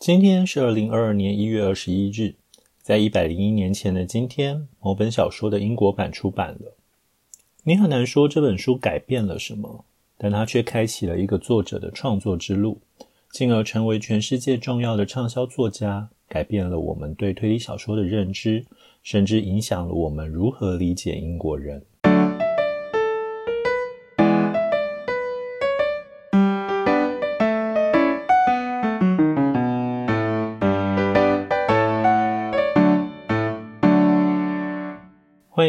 今天是二零二二年一月二十一日，在一百零一年前的今天，某本小说的英国版出版了。你很难说这本书改变了什么，但它却开启了一个作者的创作之路，进而成为全世界重要的畅销作家，改变了我们对推理小说的认知，甚至影响了我们如何理解英国人。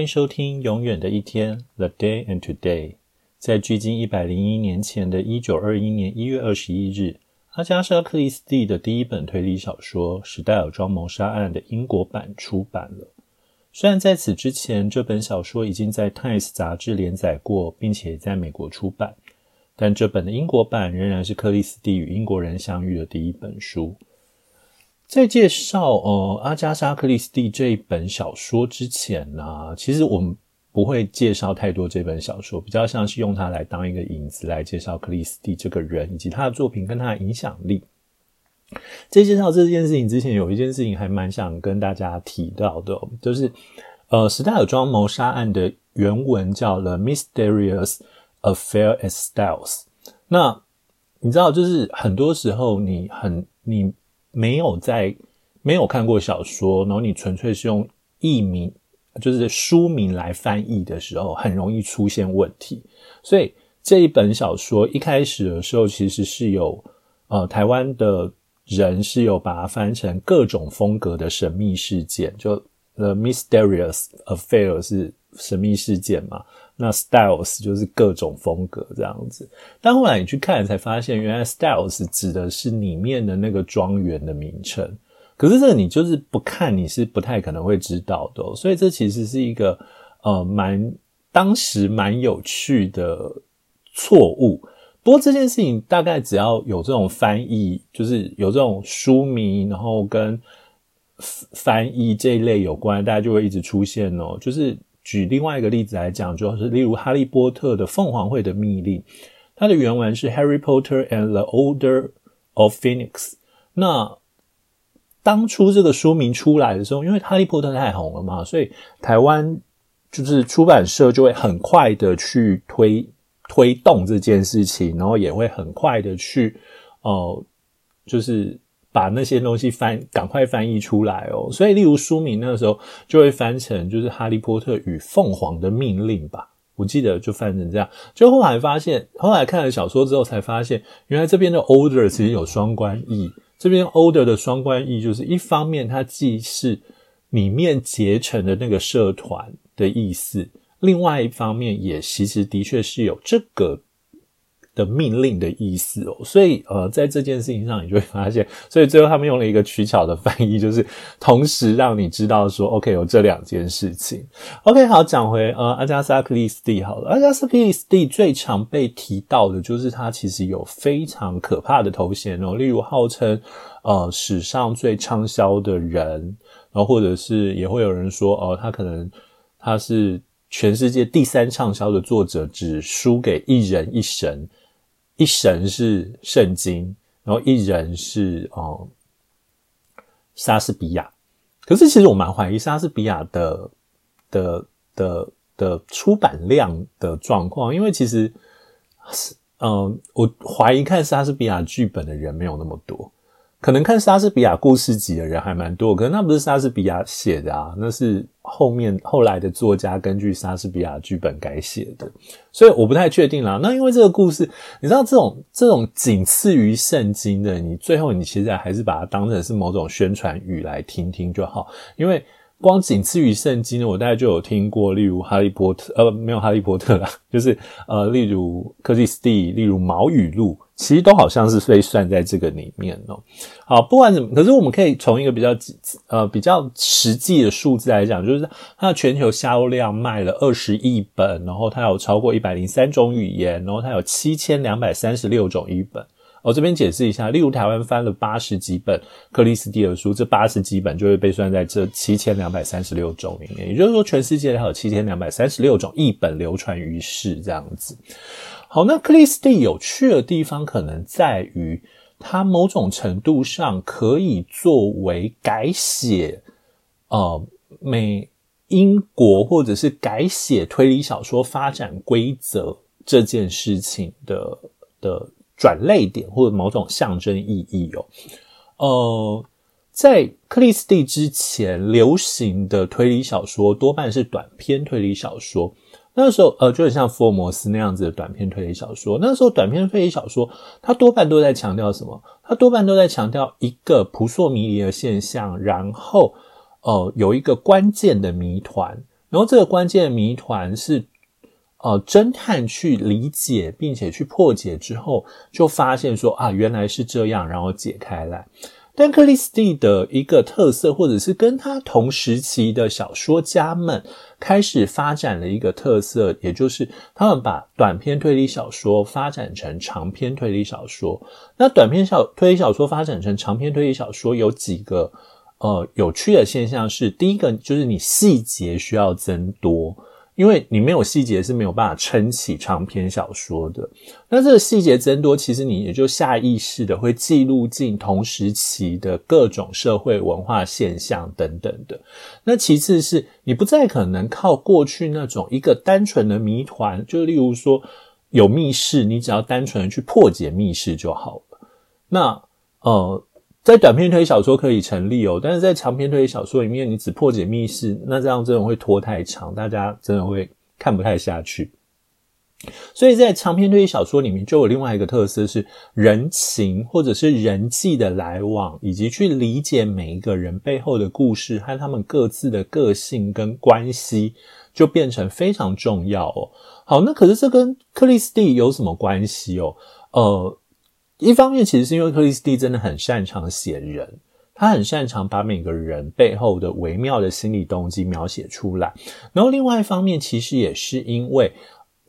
欢迎收听《永远的一天》（The Day and Today）。在距今一百零一年前的一九二一年一月二十一日，阿加莎·克里斯蒂的第一本推理小说《史戴尔庄谋杀案》的英国版出版了。虽然在此之前，这本小说已经在《Times》杂志连载过，并且在美国出版，但这本的英国版仍然是克里斯蒂与英国人相遇的第一本书。在介绍呃阿加莎·克里斯蒂这一本小说之前呢，其实我们不会介绍太多这本小说，比较像是用它来当一个引子来介绍克里斯蒂这个人以及他的作品跟他的影响力。在介绍这件事情之前，有一件事情还蛮想跟大家提到的，就是呃史戴尔庄谋杀案的原文叫《The Mysterious Affair at Styles》。那你知道，就是很多时候你很你。没有在没有看过小说，然后你纯粹是用译名，就是书名来翻译的时候，很容易出现问题。所以这一本小说一开始的时候，其实是有呃台湾的人是有把它翻成各种风格的神秘事件，就 The Mysterious Affair 是神秘事件嘛。那 styles 就是各种风格这样子，但后来你去看才发现，原来 styles 指的是里面的那个庄园的名称。可是这你就是不看，你是不太可能会知道的。所以这其实是一个呃蛮当时蛮有趣的错误。不过这件事情大概只要有这种翻译，就是有这种书名，然后跟翻译这一类有关，大家就会一直出现哦，就是。举另外一个例子来讲，就是例如《哈利波特》的凤凰会的密令，它的原文是《Harry Potter and the Order of Phoenix》。那当初这个书名出来的时候，因为《哈利波特》太红了嘛，所以台湾就是出版社就会很快的去推推动这件事情，然后也会很快的去哦，就是。把那些东西翻，赶快翻译出来哦。所以，例如书名那个时候就会翻成就是《哈利波特与凤凰的命令》吧。我记得就翻成这样。就后来发现，后来看了小说之后才发现，原来这边的 order 其实有双关义。这边 order 的双关义就是一方面它既是里面结成的那个社团的意思，另外一方面也其实的确是有这个。的命令的意思哦，所以呃，在这件事情上，你就会发现，所以最后他们用了一个取巧的翻译，就是同时让你知道说，OK，有这两件事情。OK，好，讲回呃，阿加莎克里斯蒂好了，阿加莎克里斯蒂最常被提到的就是他其实有非常可怕的头衔哦，例如号称呃史上最畅销的人，然后或者是也会有人说哦，他可能他是全世界第三畅销的作者，只输给一人一神。一神是圣经，然后一人是哦莎士比亚。可是其实我蛮怀疑莎士比亚的的的的出版量的状况，因为其实是嗯，我怀疑看莎士比亚剧本的人没有那么多。可能看莎士比亚故事集的人还蛮多，可是那不是莎士比亚写的啊，那是后面后来的作家根据莎士比亚剧本改写的，所以我不太确定啦。那因为这个故事，你知道这种这种仅次于圣经的，你最后你其实还是把它当成是某种宣传语来听听就好，因为。光仅次于圣经呢，我大概就有听过，例如哈利波特，呃，没有哈利波特啦，就是呃，例如克里斯蒂，例如毛语录，其实都好像是被算在这个里面哦。好，不管怎么，可是我们可以从一个比较呃比较实际的数字来讲，就是它的全球销量卖了二十亿本，然后它有超过一百零三种语言，然后它有七千两百三十六种译本。我这边解释一下，例如台湾翻了八十几本克里斯蒂的书，这八十几本就会被算在这七千两百三十六种里面。也就是说，全世界还有七千两百三十六种译本流传于世，这样子。好，那克里斯蒂有趣的地方可能在于，它某种程度上可以作为改写呃美英国或者是改写推理小说发展规则这件事情的的转类点或者某种象征意义哦。呃，在克里斯蒂之前流行的推理小说多半是短篇推理小说。那时候，呃，就很像福尔摩斯那样子的短篇推理小说。那时候，短篇推理小说它多半都在强调什么？它多半都在强调一个扑朔迷离的现象，然后，呃，有一个关键的谜团，然后这个关键的谜团是，呃，侦探去理解并且去破解之后，就发现说啊，原来是这样，然后解开来。但克里斯蒂的一个特色，或者是跟他同时期的小说家们开始发展了一个特色，也就是他们把短篇推理小说发展成长篇推理小说。那短篇小推理小说发展成长篇推理小说，有几个呃有趣的现象是：第一个就是你细节需要增多。因为你没有细节是没有办法撑起长篇小说的。那这个细节增多，其实你也就下意识的会记录进同时期的各种社会文化现象等等的。那其次是你不再可能靠过去那种一个单纯的谜团，就例如说有密室，你只要单纯的去破解密室就好了。那呃。在短篇推理小说可以成立哦，但是在长篇推理小说里面，你只破解密室，那这样真的会拖太长，大家真的会看不太下去。所以在长篇推理小说里面，就有另外一个特色是人情或者是人际的来往，以及去理解每一个人背后的故事和他们各自的个性跟关系，就变成非常重要哦。好，那可是这跟克里斯蒂有什么关系哦？呃。一方面，其实是因为克里斯蒂真的很擅长写人，他很擅长把每个人背后的微妙的心理动机描写出来。然后，另外一方面，其实也是因为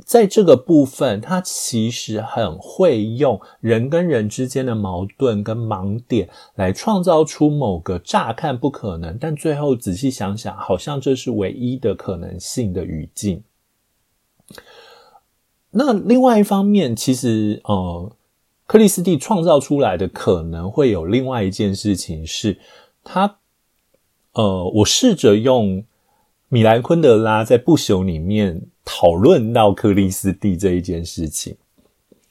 在这个部分，他其实很会用人跟人之间的矛盾跟盲点来创造出某个乍看不可能，但最后仔细想想，好像这是唯一的可能性的语境。那另外一方面，其实呃。克里斯蒂创造出来的可能会有另外一件事情是，他，呃，我试着用米兰昆德拉在不朽里面讨论到克里斯蒂这一件事情。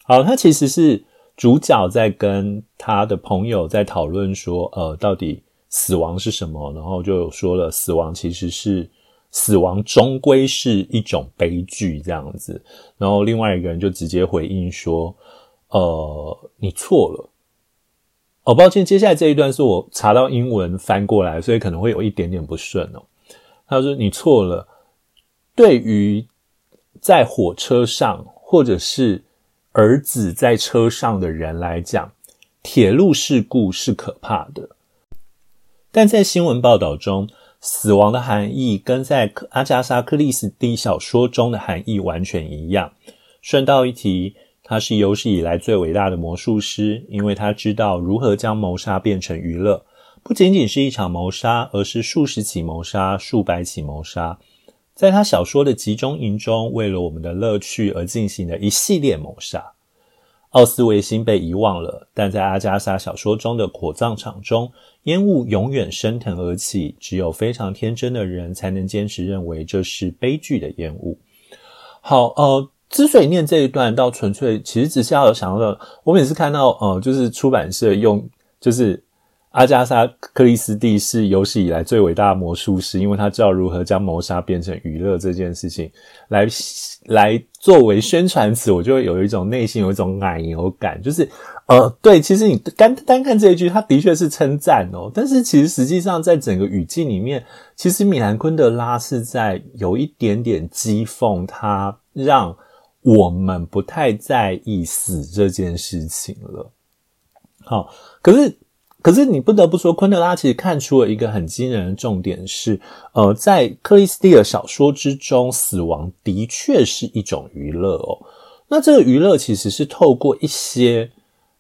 好，他其实是主角在跟他的朋友在讨论说，呃，到底死亡是什么？然后就说了，死亡其实是死亡，终归是一种悲剧这样子。然后另外一个人就直接回应说。呃，你错了。哦，抱歉，接下来这一段是我查到英文翻过来，所以可能会有一点点不顺哦。他说你错了。对于在火车上或者是儿子在车上的人来讲，铁路事故是可怕的。但在新闻报道中，死亡的含义跟在阿加莎·克里斯蒂小说中的含义完全一样。顺道一提。他是有史以来最伟大的魔术师，因为他知道如何将谋杀变成娱乐，不仅仅是一场谋杀，而是数十起谋杀、数百起谋杀，在他小说的集中营中，为了我们的乐趣而进行的一系列谋杀。奥斯维辛被遗忘了，但在阿加莎小说中的火葬场中，烟雾永远升腾而起，只有非常天真的人才能坚持认为这是悲剧的烟雾。好，呃。之所以念这一段，倒纯粹其实只是要想到，我每次看到，呃，就是出版社用，就是阿加莎·克里斯蒂是有史以来最伟大的魔术师，因为他知道如何将谋杀变成娱乐这件事情，来来作为宣传词，我就会有一种内心有一种奶油感，就是，呃，对，其实你单单看这一句，他的确是称赞哦，但是其实实际上在整个语境里面，其实米兰昆德拉是在有一点点讥讽他，让。我们不太在意死这件事情了。好，可是，可是你不得不说，昆德拉其实看出了一个很惊人的重点是，呃，在克里斯蒂尔小说之中，死亡的确是一种娱乐哦。那这个娱乐其实是透过一些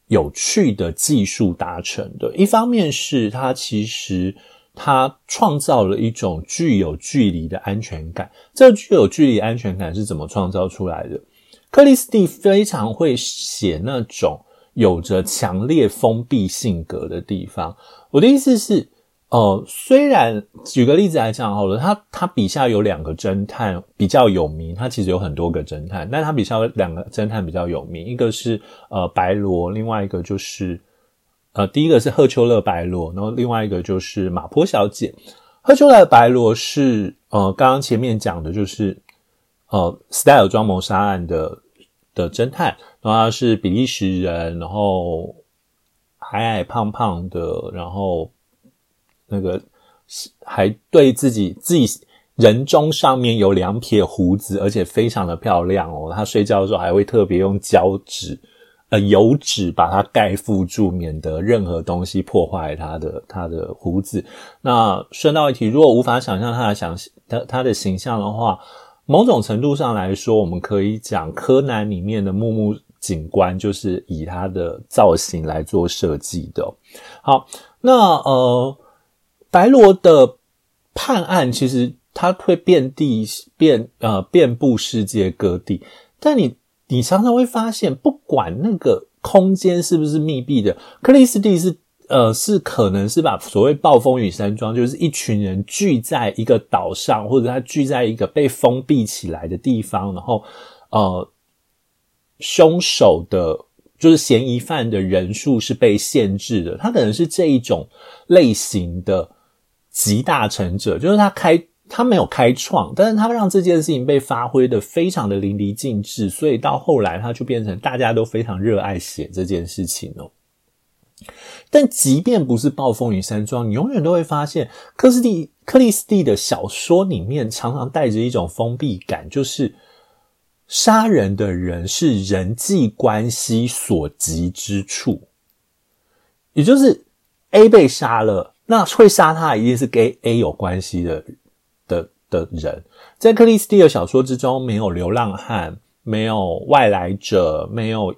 有趣的技术达成的。一方面是它其实它创造了一种具有距离的安全感。这具有距离安全感是怎么创造出来的？克里斯蒂非常会写那种有着强烈封闭性格的地方。我的意思是，呃，虽然举个例子来讲好了，他他笔下有两个侦探比较有名，他其实有很多个侦探，但他笔下两个侦探比较有名，一个是呃白罗，另外一个就是呃第一个是赫丘勒白罗，然后另外一个就是马坡小姐。赫丘勒白罗是呃刚刚前面讲的就是呃，style 装谋杀案的的侦探。然后他是比利时人，然后矮矮胖胖的，然后那个还对自己自己人中上面有两撇胡子，而且非常的漂亮哦。他睡觉的时候还会特别用胶纸呃油纸把它盖覆住，免得任何东西破坏他的他的胡子。那顺道一提，如果无法想象他的想他他的形象的话，某种程度上来说，我们可以讲柯南里面的木木。警官就是以他的造型来做设计的。好，那呃，白罗的判案其实它会遍地遍呃遍布世界各地，但你你常常会发现，不管那个空间是不是密闭的，克里斯蒂是呃是可能是把所谓暴风雨山庄，就是一群人聚在一个岛上，或者他聚在一个被封闭起来的地方，然后呃。凶手的，就是嫌疑犯的人数是被限制的。他可能是这一种类型的集大成者，就是他开，他没有开创，但是他让这件事情被发挥的非常的淋漓尽致，所以到后来他就变成大家都非常热爱写这件事情哦。但即便不是暴风雨山庄，你永远都会发现，克里斯蒂克里斯蒂的小说里面常常带着一种封闭感，就是。杀人的人是人际关系所及之处，也就是 A 被杀了，那会杀他一定是跟 A 有关系的的的人。在克里斯蒂的小说之中，没有流浪汉，没有外来者，没有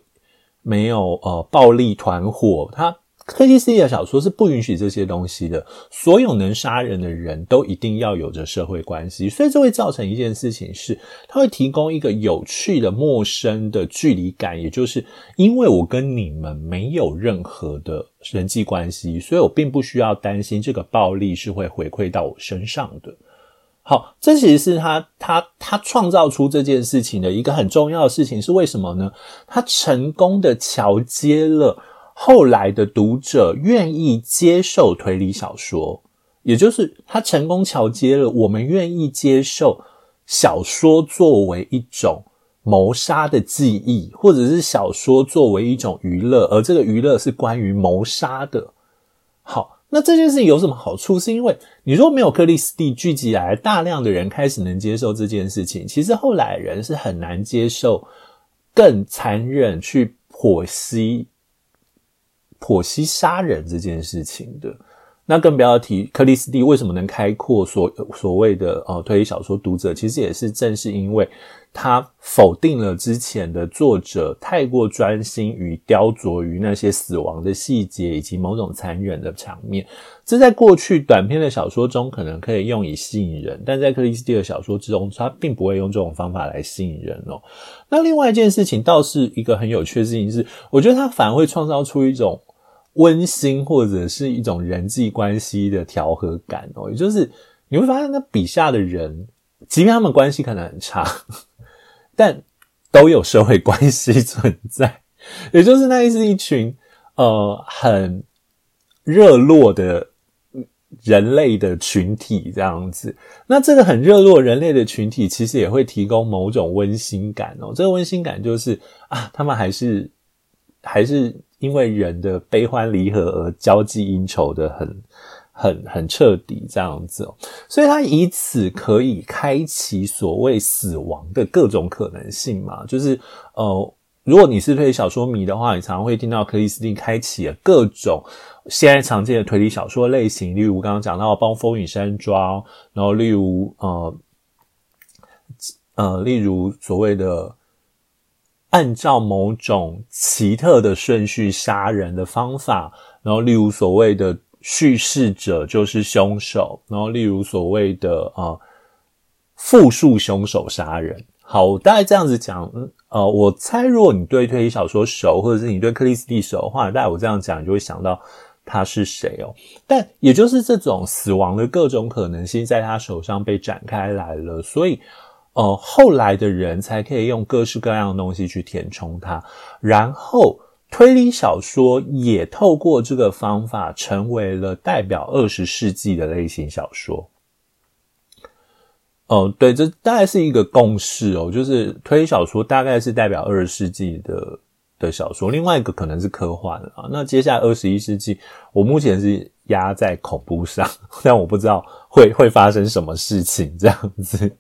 没有呃暴力团伙，他。克里斯蒂的小说是不允许这些东西的。所有能杀人的人都一定要有着社会关系，所以这会造成一件事情是，它会提供一个有趣的、陌生的距离感。也就是因为我跟你们没有任何的人际关系，所以我并不需要担心这个暴力是会回馈到我身上的。好，这其实是他他他创造出这件事情的一个很重要的事情是为什么呢？他成功的桥接了。后来的读者愿意接受推理小说，也就是他成功桥接了我们愿意接受小说作为一种谋杀的记忆，或者是小说作为一种娱乐，而这个娱乐是关于谋杀的。好，那这件事情有什么好处？是因为你如果没有克里斯蒂聚集来大量的人开始能接受这件事情，其实后来人是很难接受更残忍去剖析。剖析杀人这件事情的，那更不要提克里斯蒂为什么能开阔所所谓的呃推理小说读者，其实也是正是因为他否定了之前的作者太过专心于雕琢于那些死亡的细节以及某种残忍的场面。这在过去短篇的小说中可能可以用以吸引人，但在克里斯蒂的小说之中，他并不会用这种方法来吸引人哦。那另外一件事情倒是一个很有趣的事情是，我觉得他反而会创造出一种。温馨或者是一种人际关系的调和感哦，也就是你会发现，那笔下的人，即便他们关系可能很差，但都有社会关系存在，也就是那是一群呃很热络的人类的群体这样子。那这个很热络人类的群体，其实也会提供某种温馨感哦。这个温馨感就是啊，他们还是还是。因为人的悲欢离合而交际应酬的很、很、很彻底这样子，所以他以此可以开启所谓死亡的各种可能性嘛。就是呃，如果你是推理小说迷的话，你常常会听到克里斯汀开启了各种现在常见的推理小说类型，例如刚刚讲到《暴风雨山庄》，然后例如呃呃，例如所谓的。按照某种奇特的顺序杀人的方法，然后例如所谓的叙事者就是凶手，然后例如所谓的啊复述凶手杀人。好，大概这样子讲，呃，我猜如果你对推理小说熟，或者是你对克里斯蒂熟的话，大概我这样讲，你就会想到他是谁哦。但也就是这种死亡的各种可能性，在他手上被展开来了，所以，呃，后来的人才可以用各式各样的东西去填充它，然后推理小说也透过这个方法，成为了代表二十世纪的类型小说。哦，对，这大概是一个共识哦，就是推理小说大概是代表二十世纪的的小说，另外一个可能是科幻啊。那接下来二十一世纪，我目前是压在恐怖上，但我不知道会会发生什么事情这样子。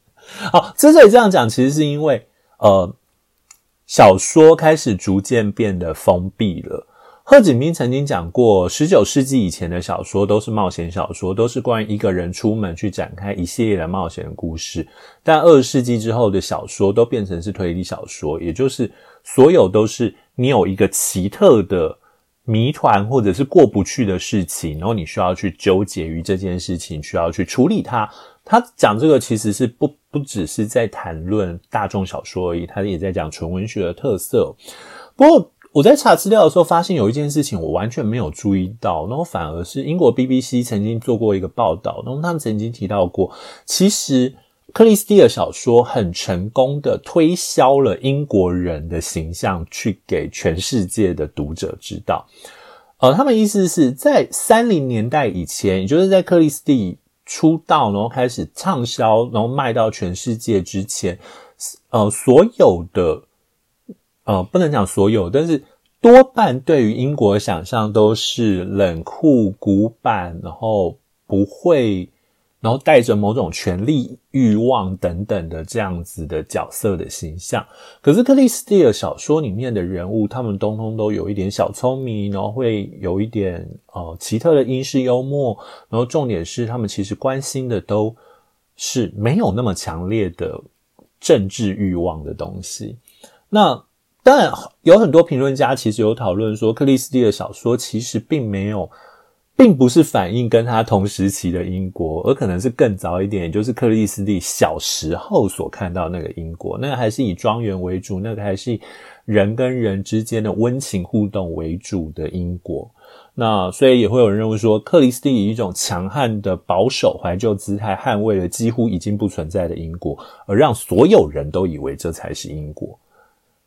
好，之所以这样讲，其实是因为呃，小说开始逐渐变得封闭了。贺锦斌曾经讲过，十九世纪以前的小说都是冒险小说，都是关于一个人出门去展开一系列的冒险故事。但二十世纪之后的小说都变成是推理小说，也就是所有都是你有一个奇特的谜团或者是过不去的事情，然后你需要去纠结于这件事情，需要去处理它。他讲这个其实是不不只是在谈论大众小说而已，他也在讲纯文学的特色。不过。我在查资料的时候，发现有一件事情我完全没有注意到，然后反而是英国 BBC 曾经做过一个报道，然后他们曾经提到过，其实克里斯蒂的小说很成功的推销了英国人的形象，去给全世界的读者知道。呃，他们意思是在三零年代以前，也就是在克里斯蒂出道，然后开始畅销，然后卖到全世界之前，呃，所有的。呃，不能讲所有，但是多半对于英国想象都是冷酷、古板，然后不会，然后带着某种权力欲望等等的这样子的角色的形象。可是克里斯蒂尔小说里面的人物，他们通通都有一点小聪明，然后会有一点呃奇特的英式幽默，然后重点是他们其实关心的都是没有那么强烈的政治欲望的东西。那当然，有很多评论家其实有讨论说，克里斯蒂尔小说其实并没有，并不是反映跟他同时期的英国，而可能是更早一点，也就是克里斯蒂小时候所看到那个英国，那个还是以庄园为主，那个还是人跟人之间的温情互动为主的英国。那所以也会有人认为说，克里斯蒂以一种强悍的保守怀旧姿态，捍卫了几乎已经不存在的英国，而让所有人都以为这才是英国。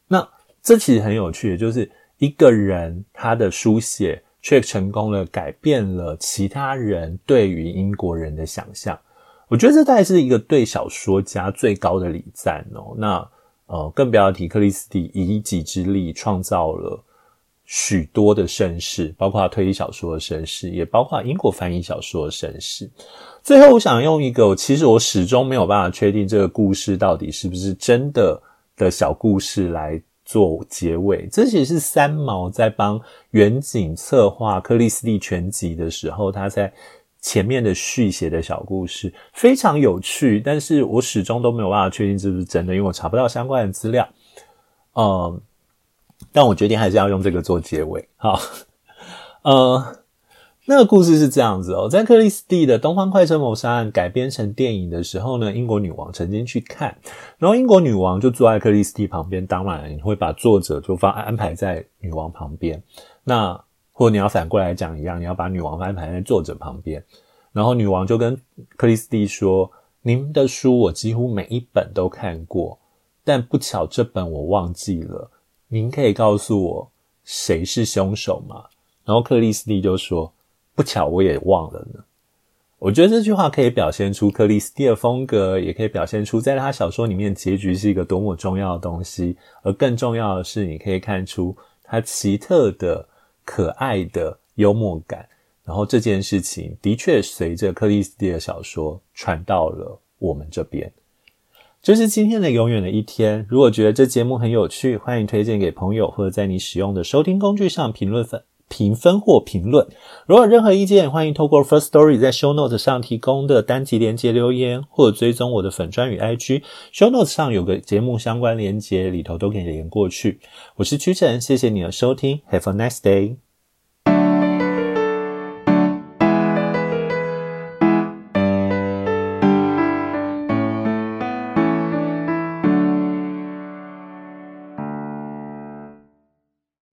那。这其实很有趣，就是一个人他的书写却成功了改变了其他人对于英国人的想象。我觉得这大概是一个对小说家最高的礼赞哦。那呃，更不要提克里斯蒂以一己之力创造了许多的盛世，包括推理小说的盛世，也包括英国翻译小说的盛世。最后，我想用一个其实我始终没有办法确定这个故事到底是不是真的的小故事来。做结尾，这其实是三毛在帮远景策划《克里斯蒂全集》的时候，他在前面的续写的小故事，非常有趣。但是我始终都没有办法确定是不是真的，因为我查不到相关的资料。嗯，但我决定还是要用这个做结尾。好，呃。那个故事是这样子哦，在克里斯蒂的《东方快车谋杀案》改编成电影的时候呢，英国女王曾经去看，然后英国女王就坐在克里斯蒂旁边，当然你会把作者就放安排在女王旁边，那或者你要反过来讲一样，你要把女王安排在作者旁边，然后女王就跟克里斯蒂说：“您的书我几乎每一本都看过，但不巧这本我忘记了，您可以告诉我谁是凶手吗？”然后克里斯蒂就说。不巧，我也忘了呢。我觉得这句话可以表现出克里斯蒂的风格，也可以表现出在他小说里面结局是一个多么重要的东西。而更重要的是，你可以看出他奇特的、可爱的幽默感。然后这件事情的确随着克里斯蒂的小说传到了我们这边。这是今天的永远的一天。如果觉得这节目很有趣，欢迎推荐给朋友，或者在你使用的收听工具上评论分。评分或评论，如果有任何意见，欢迎透过 First Story 在 Show Notes 上提供的单集连接留言，或者追踪我的粉专与 IG。Show Notes 上有个节目相关连接，里头都可以连过去。我是屈臣，谢谢你的收听，Have a nice day。